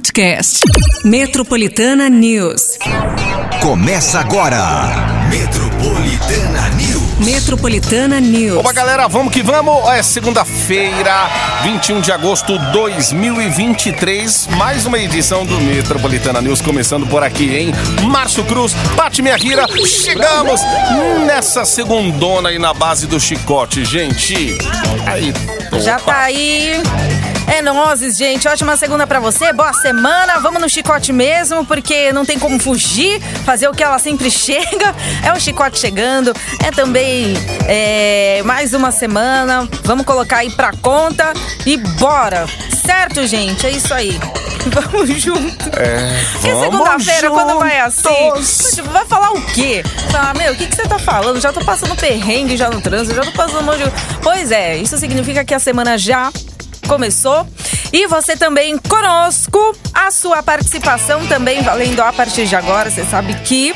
podcast. Metropolitana News. Começa agora. Metropolitana News. Metropolitana News. Opa, galera, vamos que vamos. É segunda-feira, 21 de agosto de 2023. Mais uma edição do Metropolitana News começando por aqui, hein? Márcio Cruz, Pati Minha Rira. Chegamos nessa segundona aí na base do chicote, gente. Aí. Já opa. tá aí. É nozes, gente. Ótima segunda pra você. Boa semana. Vamos no chicote mesmo, porque não tem como fugir, fazer o que ela sempre chega. É o chicote chegando. É também é, mais uma semana. Vamos colocar aí pra conta e bora. Certo, gente? É isso aí. Vamos junto. É, Porque segunda-feira, quando vai assim, vai falar o quê? Ah, meu, o que, que você tá falando? Já tô passando perrengue já no trânsito, já tô passando um monte de... Pois é, isso significa que a semana já começou. E você também conosco, a sua participação também valendo a partir de agora. Você sabe que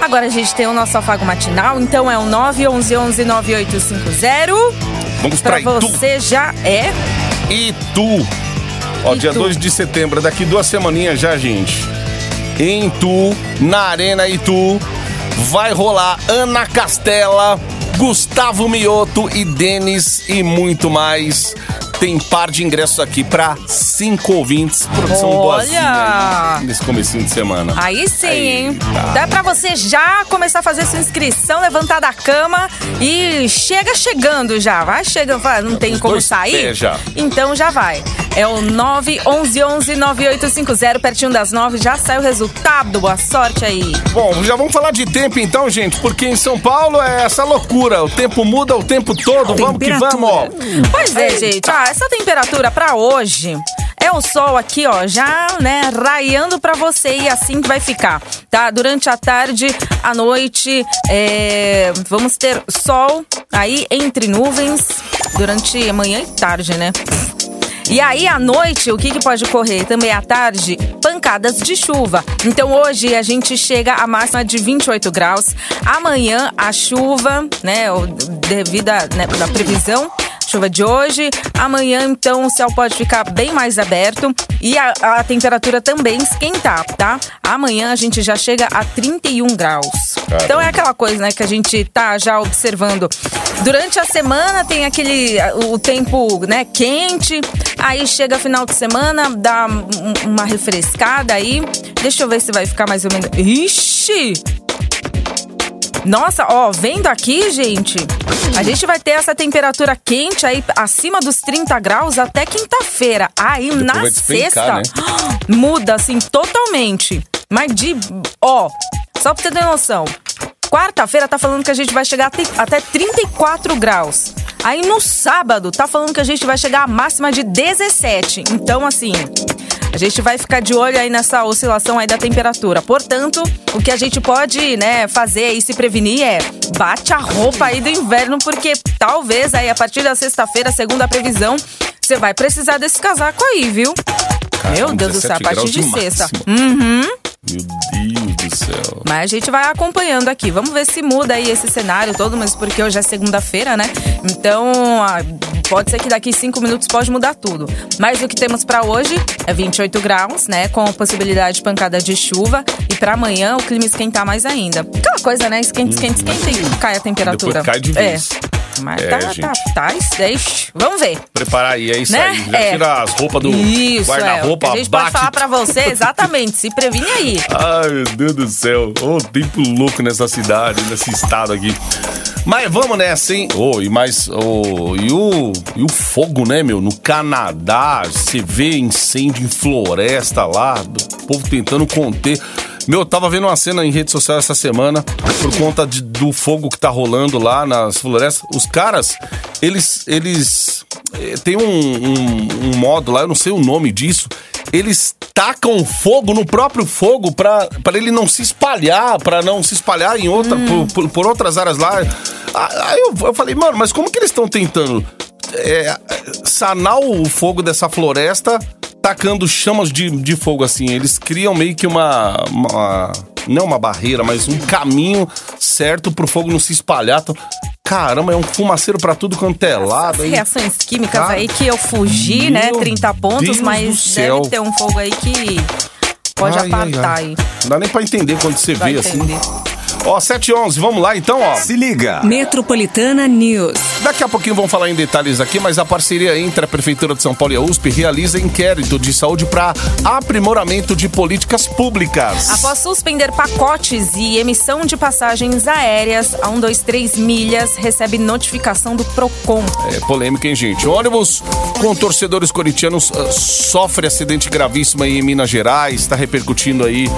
agora a gente tem o nosso afago matinal, então é o 911 9850. Vamos Itu. você já é. Itu. Ó, dia Itu. 2 de setembro, daqui duas semaninhas já, gente. Em Itu, na Arena Itu, vai rolar Ana Castela, Gustavo Mioto e Denis e muito mais. Tem par de ingressos aqui pra cinco ouvintes. Produção Olha! aí, nesse comecinho de semana. Aí sim, hein? Eita. Dá pra você já começar a fazer sua inscrição, levantar da cama e chega chegando já. Vai chegando, não tem os como sair? já. Então já vai. É o 911-9850, pertinho das 9, já sai o resultado. Boa sorte aí. Bom, já vamos falar de tempo então, gente, porque em São Paulo é essa loucura. O tempo muda o tempo todo. Vamos que vamos, ó. Pois é, gente. Ah, essa temperatura pra hoje é o sol aqui, ó, já, né, raiando pra você e assim que vai ficar, tá? Durante a tarde, à noite, é, vamos ter sol aí entre nuvens durante a manhã e tarde, né? E aí, à noite, o que, que pode ocorrer? Também à tarde, pancadas de chuva. Então, hoje a gente chega a máxima de 28 graus. Amanhã, a chuva, né, devido à né, previsão, chuva de hoje. Amanhã, então, o céu pode ficar bem mais aberto e a, a temperatura também esquentar, tá? Amanhã a gente já chega a 31 graus. Então é aquela coisa, né, que a gente tá já observando. Durante a semana tem aquele o tempo, né, quente. Aí chega final de semana, dá um- uma refrescada aí. Deixa eu ver se vai ficar mais ou menos. Ixi! Nossa, ó, vendo aqui, gente, a gente vai ter essa temperatura quente aí acima dos 30 graus até quinta-feira. Aí na vai despencar, né? sexta muda assim totalmente. Mas de, ó, só pra você ter noção. Quarta-feira tá falando que a gente vai chegar até, até 34 graus. Aí no sábado tá falando que a gente vai chegar à máxima de 17. Então assim, a gente vai ficar de olho aí nessa oscilação aí da temperatura. Portanto, o que a gente pode, né, fazer e se prevenir é bate a roupa aí do inverno, porque talvez aí a partir da sexta-feira, segundo a previsão, você vai precisar desse casaco aí, viu? Meu Deus do céu, a 17 partir de de sexta. Uhum. Meu Deus do céu. Mas a gente vai acompanhando aqui. Vamos ver se muda aí esse cenário todo, mas porque hoje é segunda-feira, né? Então, pode ser que daqui cinco minutos pode mudar tudo. Mas o que temos pra hoje é 28 graus, né? Com a possibilidade de pancada de chuva. E pra amanhã o clima esquentar mais ainda. Aquela coisa, né? Esquenta, esquenta, esquenta e cai a temperatura. Depois cai de vez. É. Mas É, tá, gente. tá, tá, isso- Vamos ver. Preparar aí, é isso Né? aí. Já É. tira as roupas do é. Guarda-roupa, que a gente bate. pode falar pra você exatamente. Se previne aí. Ai, meu Deus do céu. Ô, tempo louco nessa cidade, nesse estado aqui. Mas vamos nessa, hein? Ô, e mais. ô, e, o, e o fogo, né, meu? No Canadá, você vê incêndio em floresta lá, do povo tentando conter. Meu, eu tava vendo uma cena em rede social essa semana por conta de- do fogo que tá rolando lá nas florestas. Os caras, eles. eles eh, tem um, um, um modo lá, eu não sei o nome disso. Eles tacam fogo no próprio fogo pra pra ele não se espalhar, pra não se espalhar em outra, por, por- por outras áreas lá. Aí eu, eu falei, mano, mas como que eles estão tentando é, sanar o fogo dessa floresta tacando chamas de, de fogo assim? Eles criam meio que uma, uma- Não uma barreira, mas um caminho certo pro fogo não se espalhar. Então, caramba, é um fumaceiro pra tudo quanto é lado. Aí. reações químicas Cara, aí que eu fugi, né? meu 30 pontos, Deus mas deve ter um fogo aí que pode Ai, ai, apartar ai. aí. Não dá nem pra entender quando você Vai vê assim. Ó, 7 e 11, vamos lá então, ó. Se liga. Metropolitana News. Daqui a pouquinho vamos falar em detalhes aqui, mas a parceria entre a Prefeitura de São Paulo e a USP realiza inquérito de saúde para aprimoramento de políticas públicas. Após suspender pacotes e emissão de passagens aéreas, a 123 milhas recebe notificação do PROCON. É polêmica, hein, gente? Ônibus com torcedores corintianos ah, sofre acidente gravíssimo aí em Minas Gerais, está repercutindo aí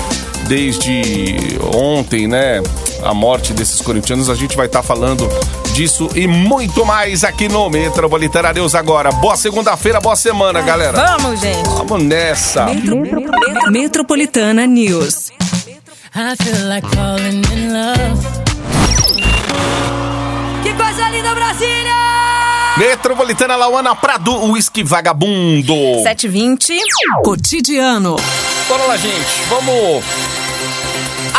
desde ontem, né? A morte desses corintianos. A gente vai estar falando disso e muito mais aqui no Metropolitana News agora. Boa segunda-feira, boa semana, galera. Vamos, gente! Vamos nessa. Metropolitana News. I feel like falling in love. Que coisa linda, Brasília! Metropolitana Lauana Prado, uísque vagabundo. 7h20. Cotidiano. Bora lá, gente. Vamos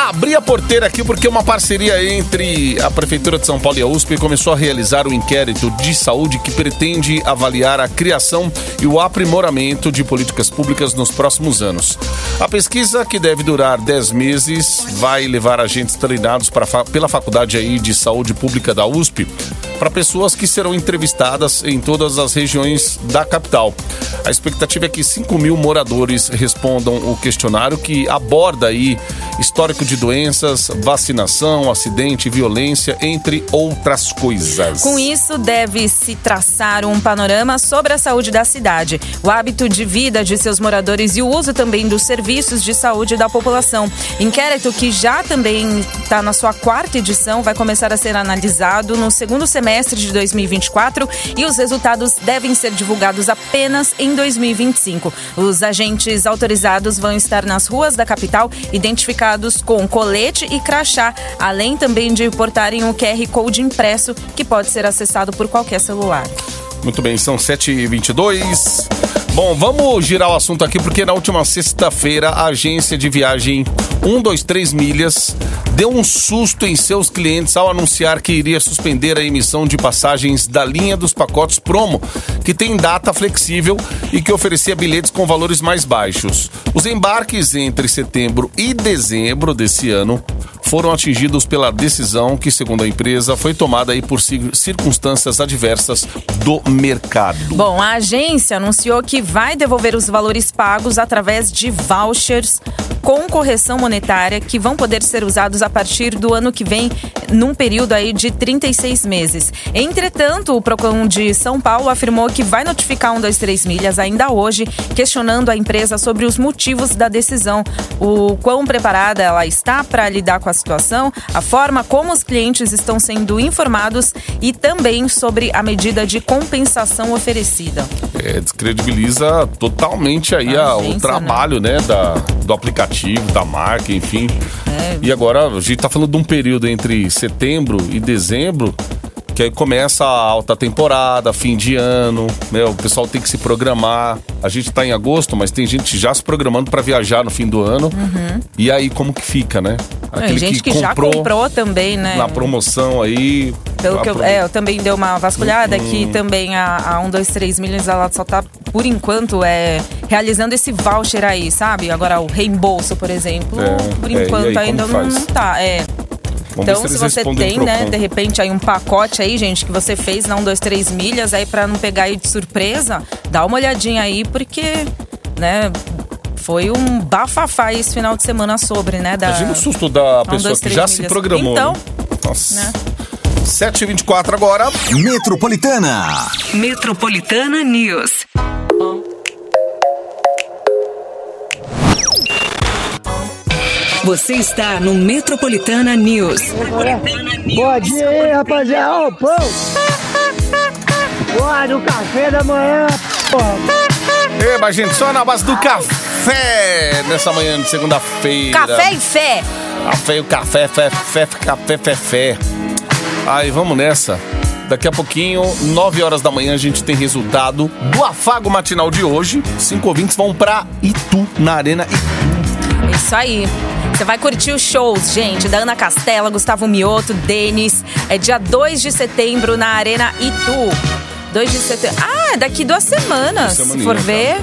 abrir a porteira aqui porque uma parceria entre a Prefeitura de São Paulo e a USP começou a realizar um inquérito de saúde que pretende avaliar a criação e o aprimoramento de políticas públicas nos próximos anos. A pesquisa, que deve durar 10 meses, vai levar agentes treinados pela Faculdade aí de Saúde Pública da USP para pessoas que serão entrevistadas em todas as regiões da capital. A expectativa é que 5 mil moradores respondam o questionário que aborda aí histórico de doenças, vacinação, acidente, violência, entre outras coisas. Com isso, deve-se traçar um panorama sobre a saúde da cidade, o hábito de vida de seus moradores e o uso também dos serviços de saúde da população. Inquérito que já também está na sua quarta edição, vai começar a ser analisado no segundo semestre de 2024 e os resultados devem ser divulgados apenas em 2025. Os agentes autorizados vão estar nas ruas da capital, identificados com colete e crachá, além também de portarem um QR Code impresso que pode ser acessado por qualquer celular. Muito bem, são 7h22. Bom, vamos girar o assunto aqui porque na última sexta-feira a agência de viagem 123 Milhas deu um susto em seus clientes ao anunciar que iria suspender a emissão de passagens da linha dos pacotes promo, que tem data flexível e que oferecia bilhetes com valores mais baixos. Os embarques entre setembro e dezembro desse ano foram atingidos pela decisão que, segundo a empresa, foi tomada aí por ci- circunstâncias adversas do mercado. Bom, a agência anunciou que vai devolver os valores pagos através de vouchers com correção monetária que vão poder ser usados a partir do ano que vem, num período aí de 36 meses. Entretanto, o Procon de São Paulo afirmou que vai notificar um, dois, três milhas ainda hoje, questionando a empresa sobre os motivos da decisão, o quão preparada ela está para lidar com a situação, a forma como os clientes estão sendo informados e também sobre a medida de compensação oferecida. É, descredibiliza totalmente aí A a- o agência, trabalho, né, da, do aplicativo, da marca, enfim. É. E agora a gente tá falando de um período entre setembro e dezembro que aí começa a alta temporada, fim de ano, né? O pessoal tem que se programar. A gente tá em agosto, mas tem gente já se programando para viajar no fim do ano. E aí como que fica, né? Tem gente que, já comprou também, né? na promoção aí. Pelo que eu, apro- é, eu também dei uma vasculhada que também a, a 1, 2, 3 milhas ela só tá, por enquanto, é, realizando esse voucher aí, sabe? Agora o reembolso, por exemplo, É, por é, enquanto aí, ainda não, não tá. É. Vamos Então, se você tem, né, Procon. de repente, aí um pacote aí, gente, que você fez na 1, 2, 3 milhas, aí pra não pegar aí de surpresa, dá uma olhadinha aí, porque, né, foi um bafafá esse final de semana sobre, né, da... Imagina o susto da Um, pessoa dois, que já se milhas. programou. Então, né? Nossa. né? 7h24 agora. Metropolitana. Metropolitana News. Você está no Metropolitana News. Bom dia aí, rapaziada. Ó, o pão. Porra, do café da manhã, porra. Eba, gente, só na base do café nessa manhã de segunda-feira. Café e fé! Café, o café, fé, fé, café, fé, fé. Aí, vamos nessa. Daqui a pouquinho, 9 horas da manhã, a gente tem resultado do afago matinal de hoje. Cinco ouvintes vão pra Itu, na Arena Itu. Isso aí. Você vai curtir os shows, gente, da Ana Castela, Gustavo Mioto, Denis. É dia 2 de setembro na Arena Itu. 2 de setembro. Ah, é daqui duas semanas. Se for ver.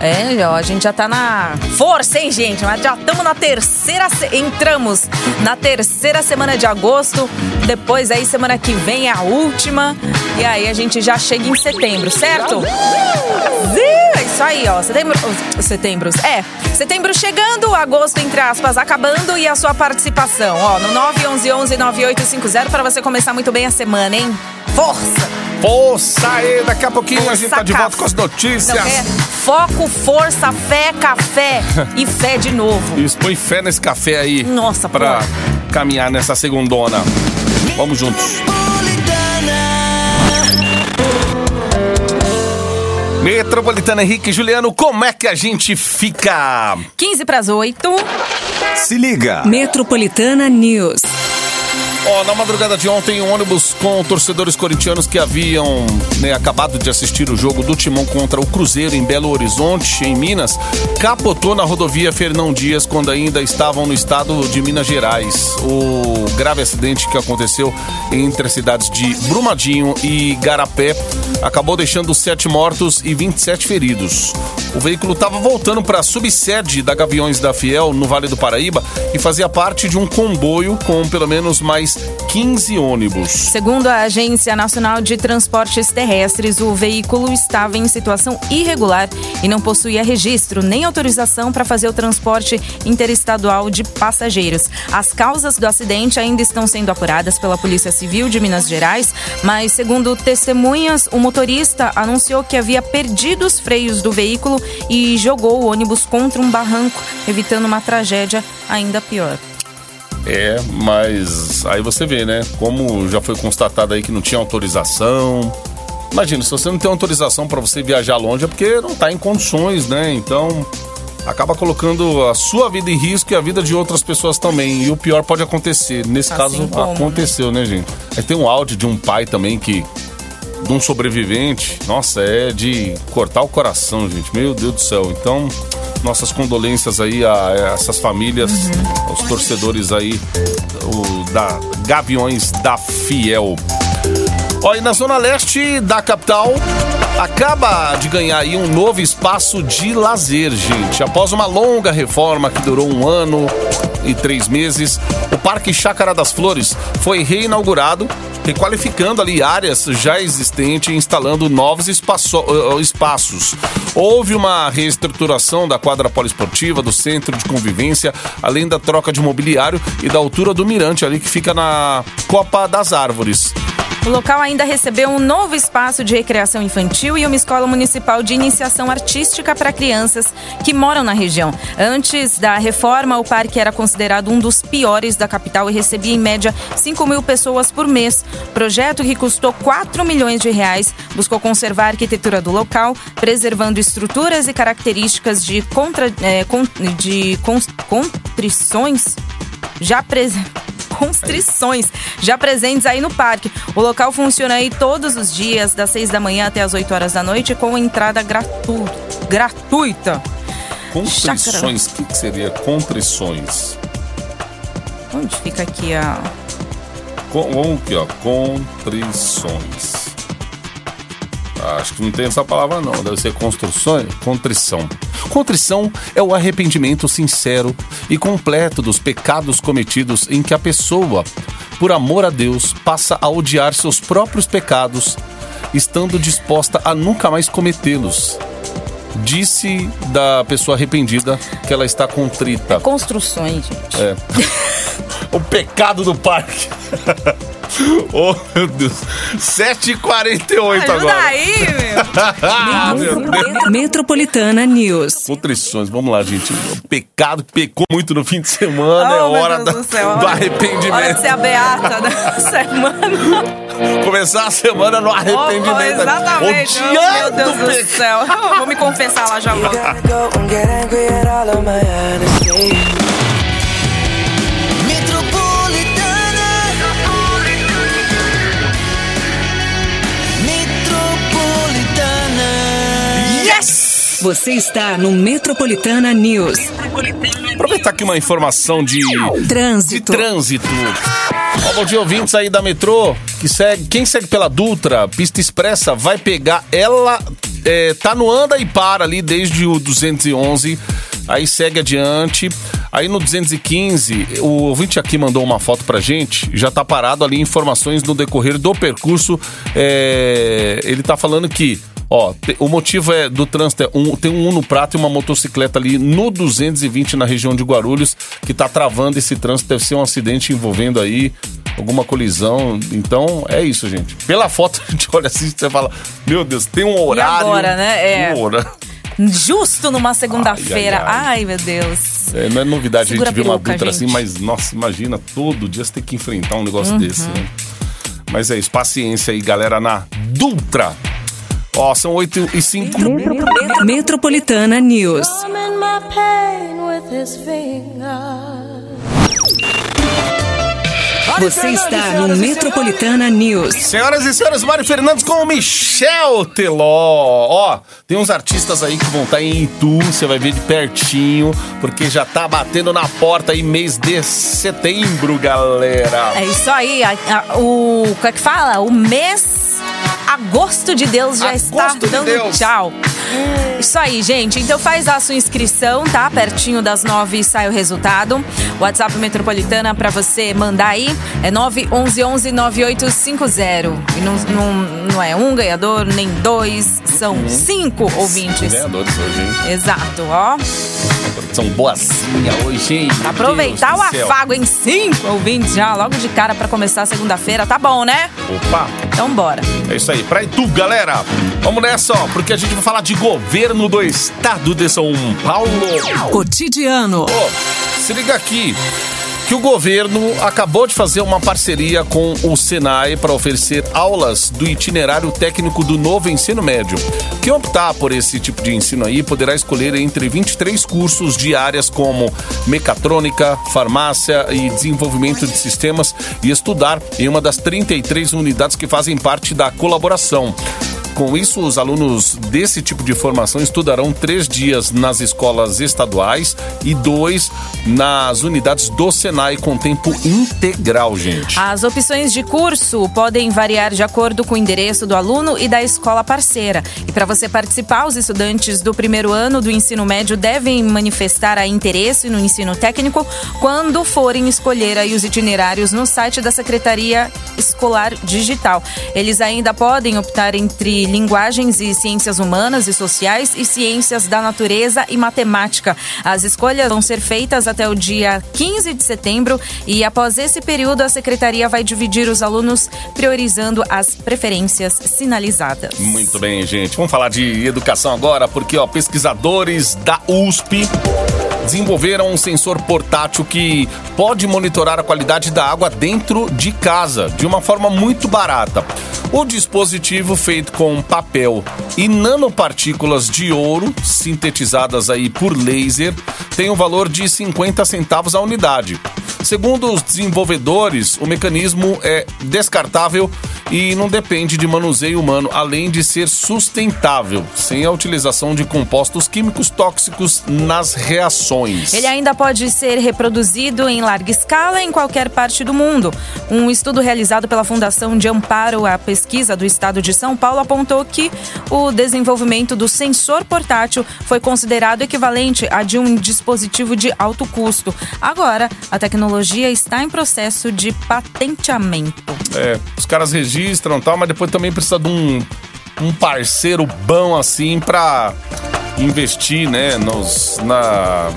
É, ó, a gente já tá na força, hein, gente? Mas já estamos na terceira. se- Entramos na terceira semana de agosto. Depois, aí, semana que vem é a última. E aí a gente já chega em setembro, certo? É isso aí, ó. Setembro. oh, Setembro. É. Setembro chegando, agosto, entre aspas, acabando e a sua participação. Ó, no 911-9850 para você começar muito bem a semana, hein? Força! Força aí, daqui a pouquinho a gente tá de volta com as notícias. É foco, força, fé, café e fé de novo. Isso, põe fé nesse café aí. Nossa, Pra pô. caminhar nessa segundona. Vamos juntos. Metropolitana Henrique Juliano, como é que a gente fica? 15 para as 8. Se liga. Metropolitana News. Ó, na madrugada de ontem, um ônibus com torcedores corintianos que haviam né, acabado de assistir o jogo do Timão contra o Cruzeiro em Belo Horizonte, em Minas, capotou na rodovia Fernão Dias quando ainda estavam no estado de Minas Gerais. O grave acidente que aconteceu entre as cidades de Brumadinho e Garapé acabou deixando sete mortos e 27 feridos. O veículo estava voltando para a subsede da Gaviões da Fiel, no Vale do Paraíba, e fazia parte de um comboio com pelo menos mais 15 ônibus. Segundo a Agência Nacional de Transportes Terrestres, o veículo estava em situação irregular e não possuía registro nem autorização para fazer o transporte interestadual de passageiros. As causas do acidente ainda estão sendo apuradas pela Polícia Civil de Minas Gerais, mas, segundo testemunhas, o motorista anunciou que havia perdido os freios do veículo e jogou o ônibus contra um barranco, evitando uma tragédia ainda pior. É, mas aí você vê, né? Como já foi constatado aí que não tinha autorização. Imagina, se você não tem autorização para você viajar longe é porque não tá em condições, né? Então acaba colocando a sua vida em risco e a vida de outras pessoas também. E o pior pode acontecer. Nesse Assim caso como, né? aconteceu, né, gente? Aí tem um áudio de um pai também que de um sobrevivente, nossa, é de cortar o coração, gente. Meu Deus do céu. Então, nossas condolências aí a essas famílias, Uhum. aos torcedores aí o, da Gaviões da Fiel. E na zona leste da capital acaba de ganhar aí um novo espaço de lazer, gente. Após uma longa reforma que durou um ano e três meses, o Parque Chácara das Flores foi reinaugurado, requalificando ali áreas já existentes e instalando novos espaço- eh, espaços. Houve uma reestruturação da quadra poliesportiva, do centro de convivência, além da troca de mobiliário e da altura do mirante ali que fica na Copa das Árvores. O local ainda recebeu um novo espaço de recreação infantil e uma escola municipal de iniciação artística para crianças que moram na região. Antes da reforma, o parque era considerado um dos piores da capital e recebia em média 5 mil pessoas por mês. Projeto que custou 4 milhões de reais buscou conservar a arquitetura do local, preservando estruturas e características de, contra, con- de cons- contrições já pres... constrições já presentes aí no parque. O local funciona aí todos os dias, das 6 da manhã até as 8 horas da noite, com entrada gratu... gratuita. Contrições, o que, que seria contrições? Onde fica aqui a. Com, aqui, ó. Contrições. Acho que não tem essa palavra não, deve ser construções, contrição. Contrição é o arrependimento sincero e completo dos pecados cometidos em que a pessoa, por amor a Deus, passa a odiar seus próprios pecados, estando disposta a nunca mais cometê-los. Disse da pessoa arrependida que ela está contrita. Construções, gente. É. o pecado do parque. oh, meu Deus. 7h48 Ajuda agora. aí, meu. Ah, meu Deus. Metropolitana News. Contrições, vamos lá, gente. O pecado pecou muito no fim de semana é Oh, meu hora da- do céu. do arrependimento. Hora de ser a beata da semana. Começar a semana no Oh, arrependimento. exatamente. Oh, meu Deus do céu. Vou me confessar lá já. volto. Você está no Metropolitana News. Aproveitar aqui uma informação de, de Trânsito. trânsito. Ó, bom dia, ouvintes aí da metrô. Que segue, quem segue pela Dutra, pista expressa, vai pegar. Ela é, tá no anda e para ali desde o 211. Aí segue adiante. Aí no 215, o ouvinte aqui mandou uma foto pra gente. Já tá parado ali informações no decorrer do percurso. É, ele tá falando que. Ó, te- o motivo é do trânsito é um, tem um Uno Prata e uma motocicleta ali no 220 na região de Guarulhos que tá travando esse trânsito. Deve ser um acidente envolvendo aí alguma colisão. Então é isso, gente. Pela foto a gente olha assim e você fala: Meu Deus, tem um horário. agora, né? É. Um horário. Justo numa segunda-feira. Ai, ai, Ai, meu Deus. É, não é novidade Segura a gente ver uma gente. assim, mas nossa, imagina todo dia você ter que enfrentar um negócio Uhum. desse, né? Mas é isso, paciência aí, galera, na Dutra. Ó, são 8 e 5. Metropolitana News. His fingers. Você está no Metropolitana News. Senhoras e senhores, Mário Fernandes com o Michel Teló. Ó, tem uns artistas aí que vão estar em Itu, você vai ver de pertinho, porque já tá batendo na porta aí mês de setembro, galera. É isso aí. a- a- o. Como é que fala? O mês. Agosto de Deus já está Agosto de dando Deus. tchau. Isso aí, gente. Então faz a sua inscrição, tá? Pertinho das nove sai o resultado. WhatsApp Metropolitana pra você mandar aí é 911-9850. E não, não, não é um ganhador, nem dois, são cinco ouvintes. Ganhadores hoje, hein? Exato, ó. São boazinha hoje, hein? Aproveitar Deus o afago em cinco ouvintes já, logo de cara pra começar a segunda-feira. Tá bom, né? Opa, Então bora. é isso aí. Pra Itu, galera. Vamos nessa, ó, porque a gente vai falar de governo do estado de São Paulo. Cotidiano. Ô, se liga aqui. Que o governo acabou de fazer uma parceria com o Senai para oferecer aulas do itinerário técnico do novo ensino médio. Quem optar por esse tipo de ensino aí poderá escolher entre 23 cursos de áreas como mecatrônica, farmácia e desenvolvimento de sistemas e estudar em uma das 33 unidades que fazem parte da colaboração. Com isso, os alunos desse tipo de formação estudarão três dias nas escolas estaduais e dois nas unidades do Senai com tempo integral, gente. As opções de curso podem variar de acordo com o endereço do aluno e da escola parceira. E para você participar, os estudantes do primeiro ano do ensino médio devem manifestar a interesse no ensino técnico quando forem escolher aí os itinerários no site da Secretaria Escolar Digital. Eles ainda podem optar entre linguagens e ciências humanas e sociais e ciências da natureza e matemática. As escolhas vão ser feitas até o dia 15 de setembro e após esse período a secretaria vai dividir os alunos priorizando as preferências sinalizadas. Muito bem, gente. Vamos falar de educação agora, porque ó, pesquisadores da USP desenvolveram um sensor portátil que pode monitorar a qualidade da água dentro de casa de uma forma muito barata. O dispositivo feito com papel e nanopartículas de ouro sintetizadas aí por laser tem um valor de 50 centavos a unidade. Segundo os desenvolvedores, o mecanismo é descartável e não depende de manuseio humano, além de ser sustentável, sem a utilização de compostos químicos tóxicos nas reações. Ele ainda pode ser reproduzido em larga escala em qualquer parte do mundo. Um estudo realizado pela Fundação de Amparo à Pesquisa do Estado de São Paulo apontou que o desenvolvimento do sensor portátil foi considerado equivalente a de um dispositivo de alto custo. Agora, a tecnologia está em processo de patenteamento. É, os caras registram e tal, mas depois também precisa de um, um parceiro bom assim pra investir, né, nos, na...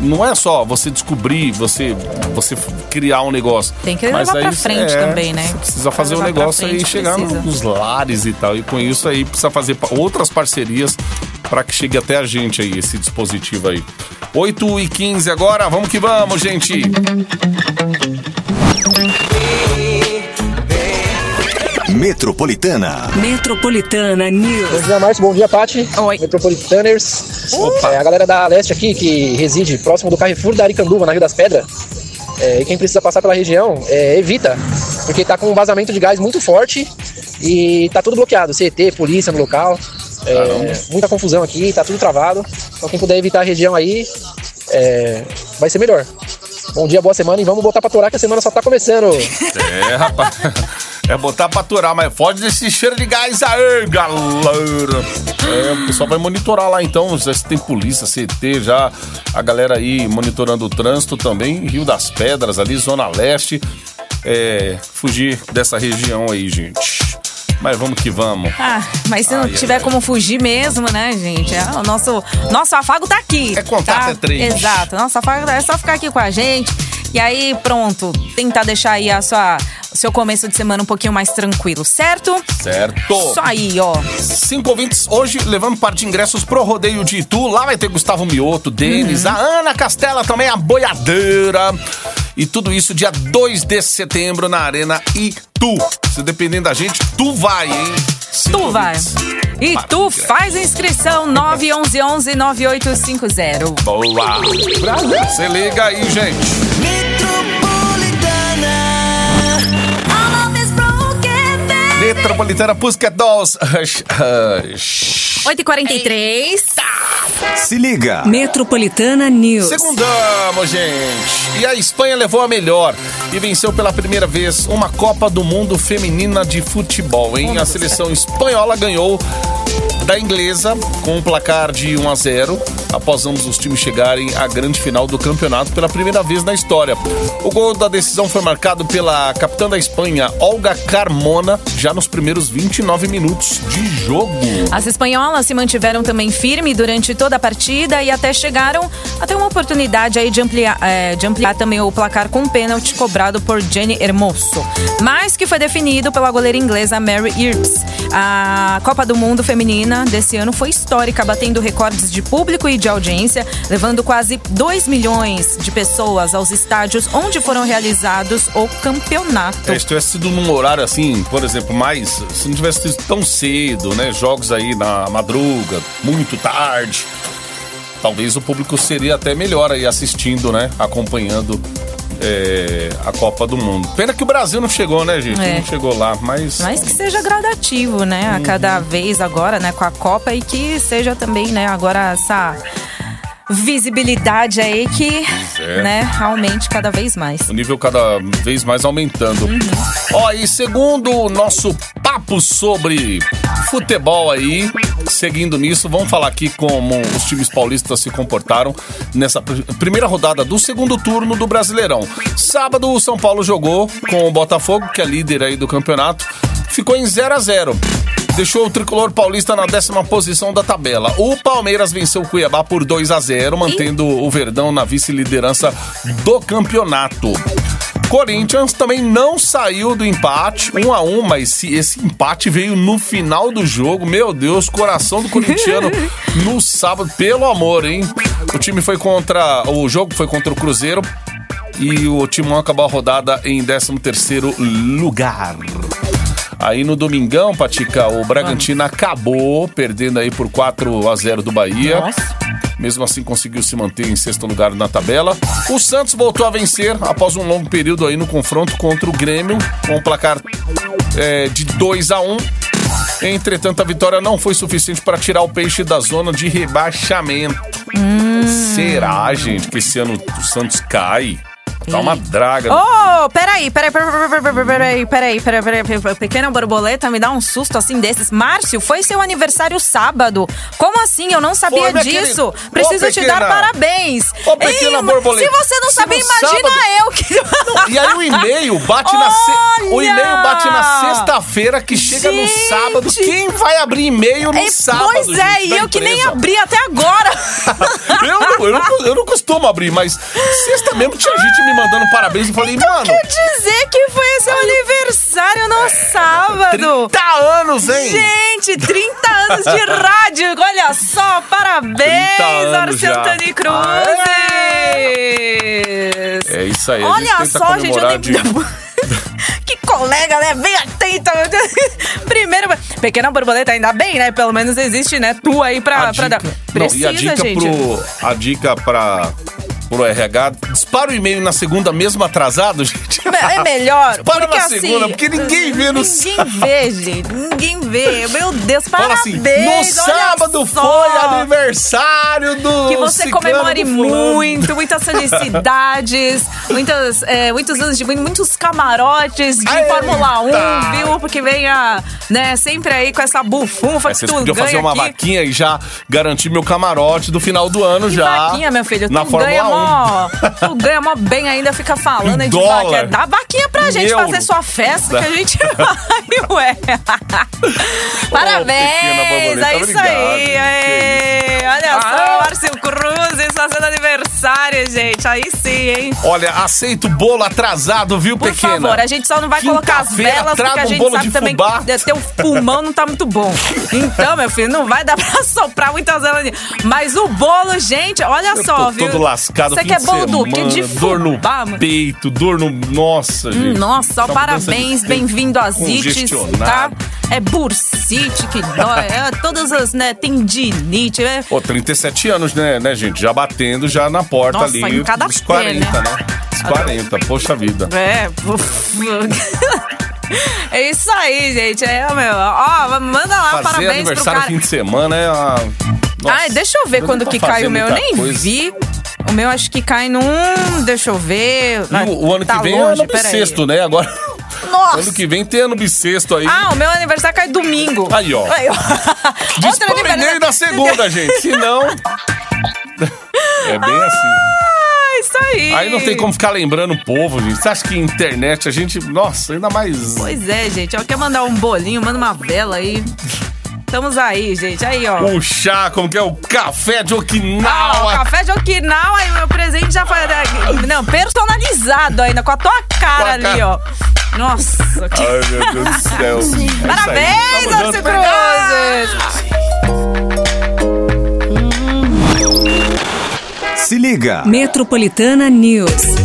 Não é só você descobrir, você, você criar um negócio. Tem que Mas levar pra aí, frente é, também, né? Você precisa fazer um pra negócio frente, chegar no- precisa. nos lares e tal. E com isso aí precisa fazer outras parcerias para que chegue até a gente aí, esse dispositivo aí. 8 e 15 agora, vamos que vamos, gente! Metropolitana. Metropolitana News. Bom dia, Márcio. Bom dia, Pati. Oi. Metropolitaners. É, a galera da Leste aqui, que reside próximo do Carrefour da Aricanduva, na Rio das Pedras. É, e quem precisa passar pela região, é, evita. Porque tá com um vazamento de gás muito forte e tá tudo bloqueado. CT, polícia no local. É, muita confusão aqui, tá tudo travado. Então quem puder evitar a região aí, é, vai ser melhor. Bom dia, boa semana e vamos botar pra torar que a semana só tá começando. É, rapaz. É botar pra aturar, mas foge desse cheiro de gás aí, galera. É, o pessoal vai monitorar lá então, se tem polícia, CT já, a galera aí monitorando o trânsito também, Rio das Pedras ali, Zona Leste. É, fugir dessa região aí, gente. Mas vamos que vamos. Ah, mas se não Ai, tiver ai, como fugir mesmo, né, gente? É, o nosso, nosso afago tá aqui. É contato, tá? é três. Exato. Nosso afago é só ficar aqui com a gente. E aí, pronto, tentar deixar aí a sua, o seu começo de semana um pouquinho mais tranquilo, certo? Certo. Isso aí, ó. Cinco ouvintes hoje levando parte de ingressos pro rodeio de Itu. Lá vai ter Gustavo Mioto, Denis, Uhum. a Ana Castela também, a boiadeira. E tudo isso dia 2 de setembro na Arena Itu. Se dependendo da gente, tu vai, hein? Tuva. E tu faz a inscrição 911 9850. Boa! Prazer. Se liga aí, gente. Metropolitana. Metropolitana Hush, hush. Hush, hush. 8h43. Se liga. Metropolitana News. Segundamos, gente. E a Espanha levou a melhor e venceu pela primeira vez uma Copa do Mundo Feminina de Futebol, hein? A seleção espanhola ganhou da inglesa com um placar de 1 a 0 após ambos os times chegarem à grande final do campeonato pela primeira vez na história. O gol da decisão foi marcado pela capitã da Espanha, Olga Carmona, já nos primeiros 29 minutos de jogo. As espanholas se mantiveram também firme durante toda a partida e até chegaram a ter uma oportunidade aí de ampliar, é, de ampliar também o placar com um pênalti cobrado por Jenny Hermoso, mas que foi definido pela goleira inglesa Mary Earps. A Copa do Mundo Feminina desse ano foi histórica, batendo recordes de público e de audiência, levando quase 2 milhões de pessoas aos estádios onde foram realizados o campeonato. É, se tivesse sido num horário assim, por exemplo, mais. Se não tivesse sido tão cedo, né? Jogos aí na madruga, muito tarde. Talvez o público seria até melhor aí assistindo, né? Acompanhando é, a Copa do Mundo. Pena que o Brasil não chegou, né, gente? É. Não chegou lá, mas. Mas que seja gradativo, né? A cada vez agora, né, com a Copa e que seja também, né, agora essa visibilidade aí que, é. né, aumente cada vez mais. O nível cada vez mais aumentando. Ó, e segundo o nosso papo sobre futebol aí, seguindo nisso, vamos falar aqui como os times paulistas se comportaram nessa pr- primeira rodada do segundo turno do Brasileirão. Sábado, o São Paulo jogou com o Botafogo, que é líder aí do campeonato, ficou em 0 a 0 deixou o tricolor paulista na décima posição da tabela. O Palmeiras venceu o Cuiabá por 2 a 0, mantendo o Verdão na vice-liderança do campeonato. Corinthians também não saiu do empate, 1 a 1, mas se esse empate veio no final do jogo. Meu Deus, coração do corintiano no sábado, pelo amor, hein? O time foi contra, o jogo foi contra o Cruzeiro e o Timão acabou a rodada em 13º lugar. Aí no domingão, Patica, o Bragantino acabou perdendo aí por 4 a 0 do Bahia. Nossa. Mesmo assim conseguiu se manter em sexto lugar na tabela. O Santos voltou a vencer após um longo período aí no confronto contra o Grêmio, com um placar é, de 2 a 1 Entretanto, a vitória não foi suficiente para tirar o peixe da zona de rebaixamento. Será, gente, que esse ano o Santos cai? Tá uma draga. Ô, oh, peraí, peraí, peraí, peraí, peraí, peraí, Pequena borboleta me dá um susto assim desses. Márcio, foi seu aniversário sábado. Como assim? Eu não sabia disso. Preciso te dar parabéns. Ô, pequena borboleta. Se você não sabia, imagina eu que. E aí o e-mail bate na. O e-mail bate na sexta-feira que chega no sábado. Quem vai abrir e-mail no sábado? Pois é, e eu que nem abri até agora. eu, não, eu, não, costumo abrir, mas sexta mesmo tinha gente me mandando parabéns. Eu falei, mano, Quer dizer que foi seu aniversário no sábado. 30 anos, hein? Gente, 30 anos de rádio. Olha só, 30 parabéns. Antoni Cruzes. É isso aí, a Olha gente tenta só, gente, eu de... Que colega, né? Bem atenta. Primeiro, pequena borboleta, ainda bem, né? Pelo menos existe, né? Tu aí pra, a pra dica, dar. não, Precisa, e a dica gente. pro a dica para pro RH. Dispara o e-mail na segunda mesmo atrasado, gente. É melhor. Para porque na assim, segunda, porque ninguém vê no Ninguém vê, gente. Ninguém vê. Meu Deus, Fala parabéns. assim, no sábado só. foi aniversário do Que você comemore muito, muitas felicidades, muitas, é, muitos anos de muitos camarotes de! Fórmula 1, viu? Porque venha, né, sempre aí com essa bufunfa É, que tu ganha fazer uma aqui. vaquinha e já garantir meu camarote do final do ano Que já. vaquinha, meu filho. na tu Fórmula ganha 1. Mó. Tu ganha mó bem ainda, fica falando aí de dólar. vaquinha. Dá vaquinha pra gente fazer sua festa que a gente vai, ué. Parabéns! borboleta, é isso obrigado, aí! que Aê. Olha Ah. só, Márcio Cruz fazendo aniversário, gente. Aí sim, hein? Olha, aceito bolo atrasado, viu, Por pequena? favor, a gente só não vai colocar as velas porque a um gente bolo sabe de também fubá. que teu pulmão não tá muito bom. Então, meu filho, não vai dar pra soprar muitas velas. Mas o bolo, gente, olha Eu só, viu? todo lascado. Você fim quer de bolo do semana, De Dor no mano? peito, dor no... Nossa, gente. Nossa, ó, Essa parabéns, bem-vindo às ites, tá? É bursite que dói, é todas as, né, tendinite, é... Pô, 37 anos, né, né, gente? Já batendo, já na porta Nossa, ali. em cada pé, 40, né? né? Dos 40, poxa vida. É, é isso aí, gente. É, meu. Ó, manda lá, Fazer parabéns pro aniversário cara. fim de semana é a... Nossa, Ai, deixa eu ver quando que cai o meu. Eu nem coisa. vi. O meu acho que cai num. Deixa eu ver. E o, o ano Tá que vem longe, é ano bissexto, né? Agora, Nossa! ano que vem tem ano bissexto aí. Ah, o meu aniversário cai domingo. Aí, ó. Aí, ó. Aniversário- na segunda, gente. Se não... É bem assim. Ah, isso aí. Aí não tem como ficar lembrando o povo, gente. Você acha que internet a gente. Nossa, ainda mais. Pois é, gente. Ó, quer mandar um bolinho, manda uma vela aí. Estamos aí, gente. Aí, ó. O chá, como que é? O café de Ah, o Okinawa. café de Okinawa, aí meu presente já foi. né, Não, personalizado ainda, com a tua cara Com ali, cara. ó. Nossa, que Ai, meu Deus do céu. É. Parabéns, Arce. Cruzes! Se liga. Metropolitana News.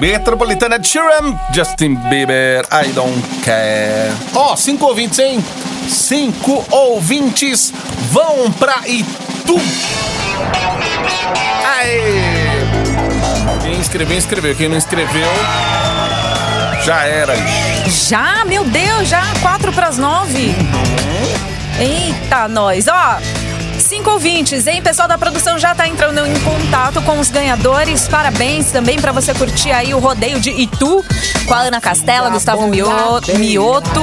Metropolitana Children, Justin Bieber, I don't care. Ó, cinco ouvintes, hein? Cinco ouvintes vão pra Itu. Aê! Quem inscreveu, inscreveu. Quem não inscreveu, já era. Já, meu Deus, já quatro pras nove. Eita, nós. Ó, cinco ouvintes, hein? Pessoal da produção já tá entrando em contato com os ganhadores. Parabéns também pra você curtir aí o rodeio de Itu com a Ana Castela, Gustavo Mio- Mioto,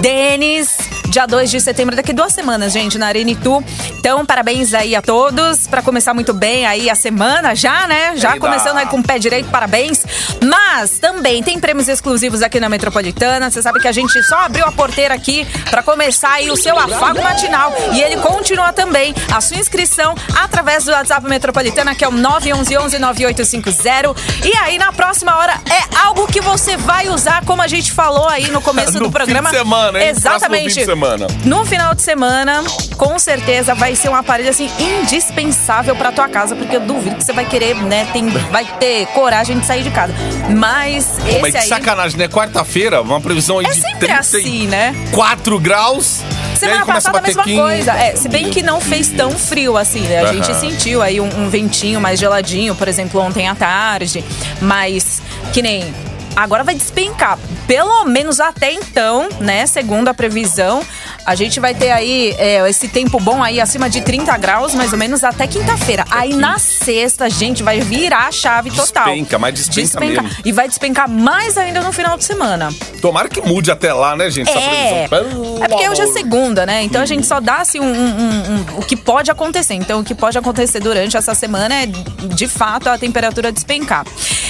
Denis. Dia 2 de setembro, daqui duas semanas, gente, na Arena Itu. Então, parabéns aí a todos. Pra começar muito bem aí a semana já, né? Já Eita. começando aí com o pé direito, parabéns. Mas também tem prêmios exclusivos aqui na Metropolitana. Você sabe que a gente só abriu a porteira aqui pra começar aí o seu afago matinal. E ele continua também a sua inscrição através do WhatsApp Metropolitana, que é o 911-9850. E aí, na próxima hora, é algo que você vai usar, como a gente falou aí no começo No do programa. fim de semana, hein? Exatamente. Semana. No final de semana, com certeza vai ser um aparelho assim indispensável pra tua casa, porque eu duvido que você vai querer, né, tem, vai ter coragem de sair de casa. Mas Pô, esse mas que aí sacanagem, né? Quarta-feira, uma previsão aí é de sempre assim, né? 34 graus. Semana passada a bater mesma 15. coisa. É, se bem que não fez tão frio assim, né? A gente Aham. sentiu aí um, um ventinho mais geladinho, por exemplo, ontem à tarde. Mas que nem. Agora vai despencar. Pelo menos até então, né? Segundo a previsão, a gente vai ter aí é, esse tempo bom aí acima de 30 graus, mais ou menos, até quinta-feira. Aí na sexta, a gente vai virar a chave total. Despenca, mas despenca mesmo. E vai despencar mais ainda no final de semana. Tomara que mude até lá, né, gente? É. Pelo é porque hoje é segunda, né? Então a gente só dá assim um- um- um- o que pode acontecer. Então o que pode acontecer durante essa semana é de fato a temperatura despencar.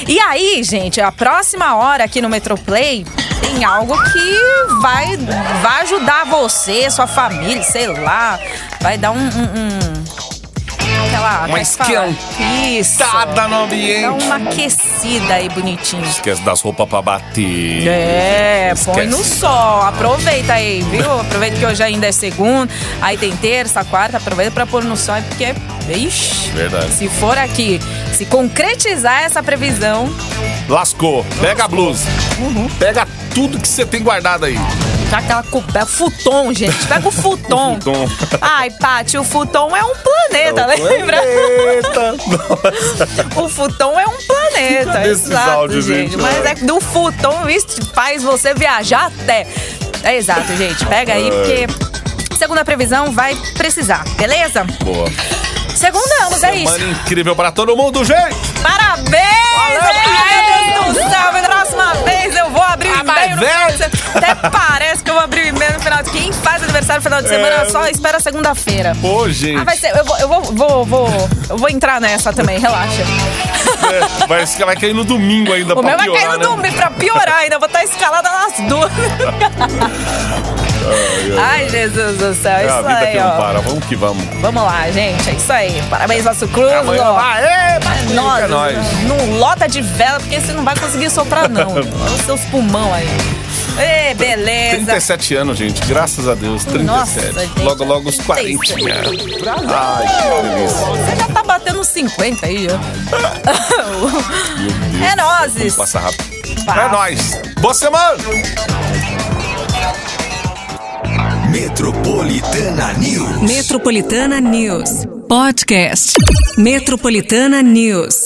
E aí, gente, a próxima hora aqui no Metroplay tem algo que vai, vai ajudar você, sua família, sei lá, vai dar um. um- um- aquela. é? Isso. Esquentada no ambiente. Dá uma aquecida aí bonitinho. Esquece das roupas pra bater. É, põe Esquece. no sol. Aproveita aí, viu? Aproveita que hoje ainda é segunda. Aí tem terça, quarta. Aproveita pra pôr no sol, porque, ixi, Verdade. se for aqui, se concretizar essa previsão, Lascou. Pega a blusa. Uhum. Pega tudo que você tem guardado aí. Já aquela coberta. Futon, gente. Pega o futon. Futon. Ai, Paty, o futon é um planeta, lembra? Eita! Nossa. O futon é um planeta. Esses exato, áudios, gente? Mas é que do futon, isso faz você viajar até. É exato, gente. Pega aí, porque segundo a previsão vai precisar, beleza? Boa. Segundamos, é isso. Semana incrível pra todo mundo, gente! Parabéns! Valeu, Meu Deus do céu! Na próxima vez eu vou abrir final de semana É. só espera segunda-feira. Pô, gente. Ah, vai ser. Eu vou, eu vou, vou, vou, eu vou entrar nessa também, relaxa. É, vai, vai cair no domingo ainda O pra meu vai piorar, cair no né? domingo pra piorar ainda. Vou estar escalada nas duas. Ai, Jesus do céu. É a isso vida aí, que não ó. para. Vamos que vamos. Vamos lá, gente. É isso aí. Parabéns, nosso. Amanhã ó. vai. Ê, mas Nossa, fica nós. não lota de vela, porque você não vai conseguir soprar, não. Olha os seus pulmão aí. Ê, beleza. 37 anos, gente. Graças a Deus. 37. Nossa, gente. logo, logo os 40. 37. Ai, que delícia. Você já tá batendo uns 50 aí, ó. É nozes. Passa rápido. Passa. É nóis. Boa semana. Metropolitana News. Metropolitana News. Podcast. Metropolitana News.